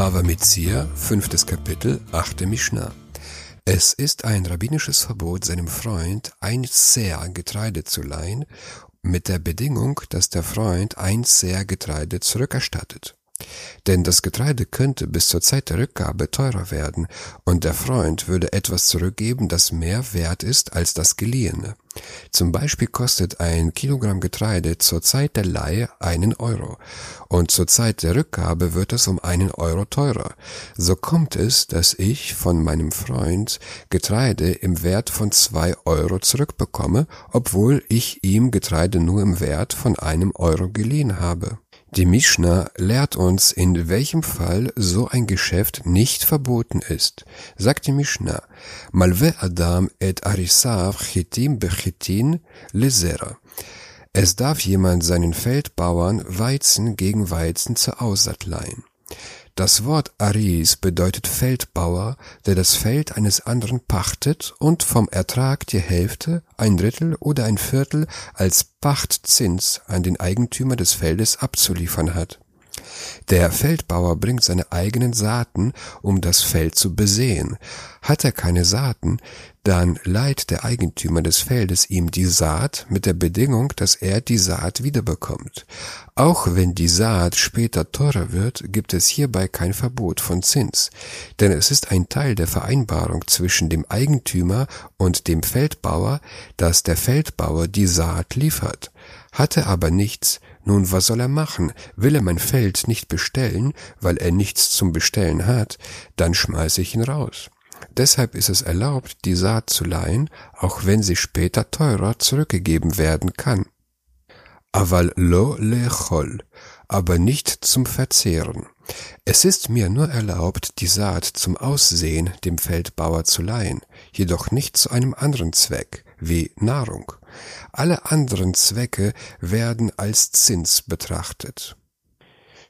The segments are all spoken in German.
Bava Metzia, fünftes Kapitel, achte Mishnah. Es ist ein rabbinisches Verbot, seinem Freund ein Seher Getreide zu leihen, mit der Bedingung, dass der Freund ein Seher Getreide zurückerstattet. Denn das Getreide könnte bis zur Zeit der Rückgabe teurer werden, und der Freund würde etwas zurückgeben, das mehr wert ist als das geliehene. Zum Beispiel kostet ein Kilogramm Getreide zur Zeit der Leihe einen Euro, und zur Zeit der Rückgabe wird es um einen Euro teurer. So kommt es, dass ich von meinem Freund Getreide im Wert von zwei Euro zurückbekomme, obwohl ich ihm Getreide nur im Wert von einem Euro geliehen habe. Die Mishnah lehrt uns, in welchem Fall so ein Geschäft nicht verboten ist. Sagt die Mishnah, Malve Adam et Arisav chitim bechitin lezera. Es darf jemand seinen Feldbauern Weizen gegen Weizen zur Aussaat leihen. Das Wort Aris bedeutet Feldbauer, der das Feld eines anderen pachtet und vom Ertrag die Hälfte, ein Drittel oder ein Viertel als Pachtzins an den Eigentümer des Feldes abzuliefern hat. Der Feldbauer bringt seine eigenen Saaten, um das Feld zu besehen. Hat er keine Saaten, dann leiht der Eigentümer des Feldes ihm die Saat mit der Bedingung, dass er die Saat wiederbekommt. Auch wenn die Saat später teurer wird, gibt es hierbei kein Verbot von Zins, denn es ist ein Teil der Vereinbarung zwischen dem Eigentümer und dem Feldbauer, dass der Feldbauer die Saat liefert. Hat er aber nichts, nun, was soll er machen? Will er mein Feld nicht bestellen, weil er nichts zum Bestellen hat, dann schmeiße ich ihn raus. Deshalb ist es erlaubt, die Saat zu leihen, auch wenn sie später teurer zurückgegeben werden kann. Aval lo lechol, aber nicht zum Verzehren. Es ist mir nur erlaubt, die Saat zum Aussehen dem Feldbauer zu leihen, jedoch nicht zu einem anderen Zweck, wie Nahrung. Alle anderen Zwecke werden als Zins betrachtet.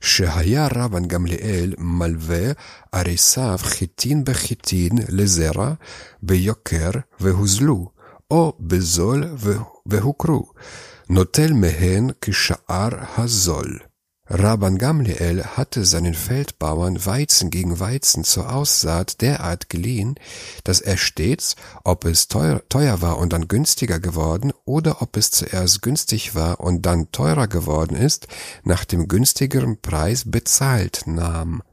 שהיה רבן גמליאל מלווה עריסיו חיטין בחיטין לזרע ביוקר והוזלו, או בזול והוכרו, נוטל מהן כשאר הזול. Rabban Gamliel hatte seinen Feldbauern Weizen gegen Weizen zur Aussaat derart geliehen, dass er stets, ob es teuer, teuer war und dann günstiger geworden oder ob es zuerst günstig war und dann teurer geworden ist, nach dem günstigeren Preis bezahlt nahm.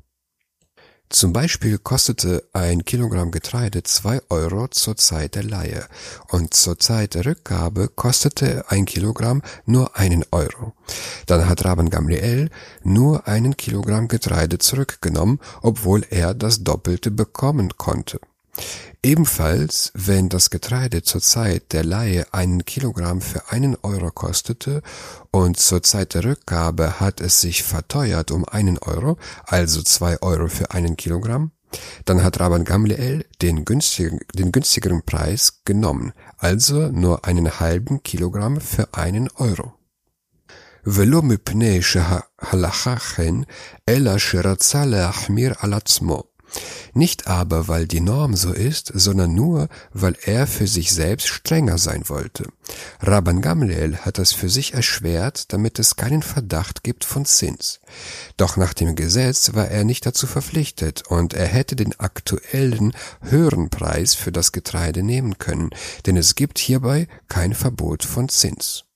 Zum Beispiel kostete ein Kilogramm Getreide zwei Euro zur Zeit der Leihe und zur Zeit der Rückgabe kostete ein Kilogramm nur einen Euro. Dann hat Rabban Gamliel nur einen Kilogramm Getreide zurückgenommen, obwohl er das Doppelte bekommen konnte. Ebenfalls, wenn das Getreide zur Zeit der Leihe einen Kilogramm für einen Euro kostete und zur Zeit der Rückgabe hat es sich verteuert um einen Euro, also zwei Euro für einen Kilogramm, dann hat Rabban Gamliel den, günstigen, den günstigeren Preis genommen, also nur einen halben Kilogramm für einen Euro. ולא מפני שהלכה כן, אלא שרצה להחמיר על עצמו. nicht aber, weil die Norm so ist, sondern nur, weil er für sich selbst strenger sein wollte. Rabban Gamliel hat das für sich erschwert, damit es keinen Verdacht gibt von Zins. Doch nach dem Gesetz war er nicht dazu verpflichtet und er hätte den aktuellen höheren Preis für das Getreide nehmen können, denn es gibt hierbei kein Verbot von Zins.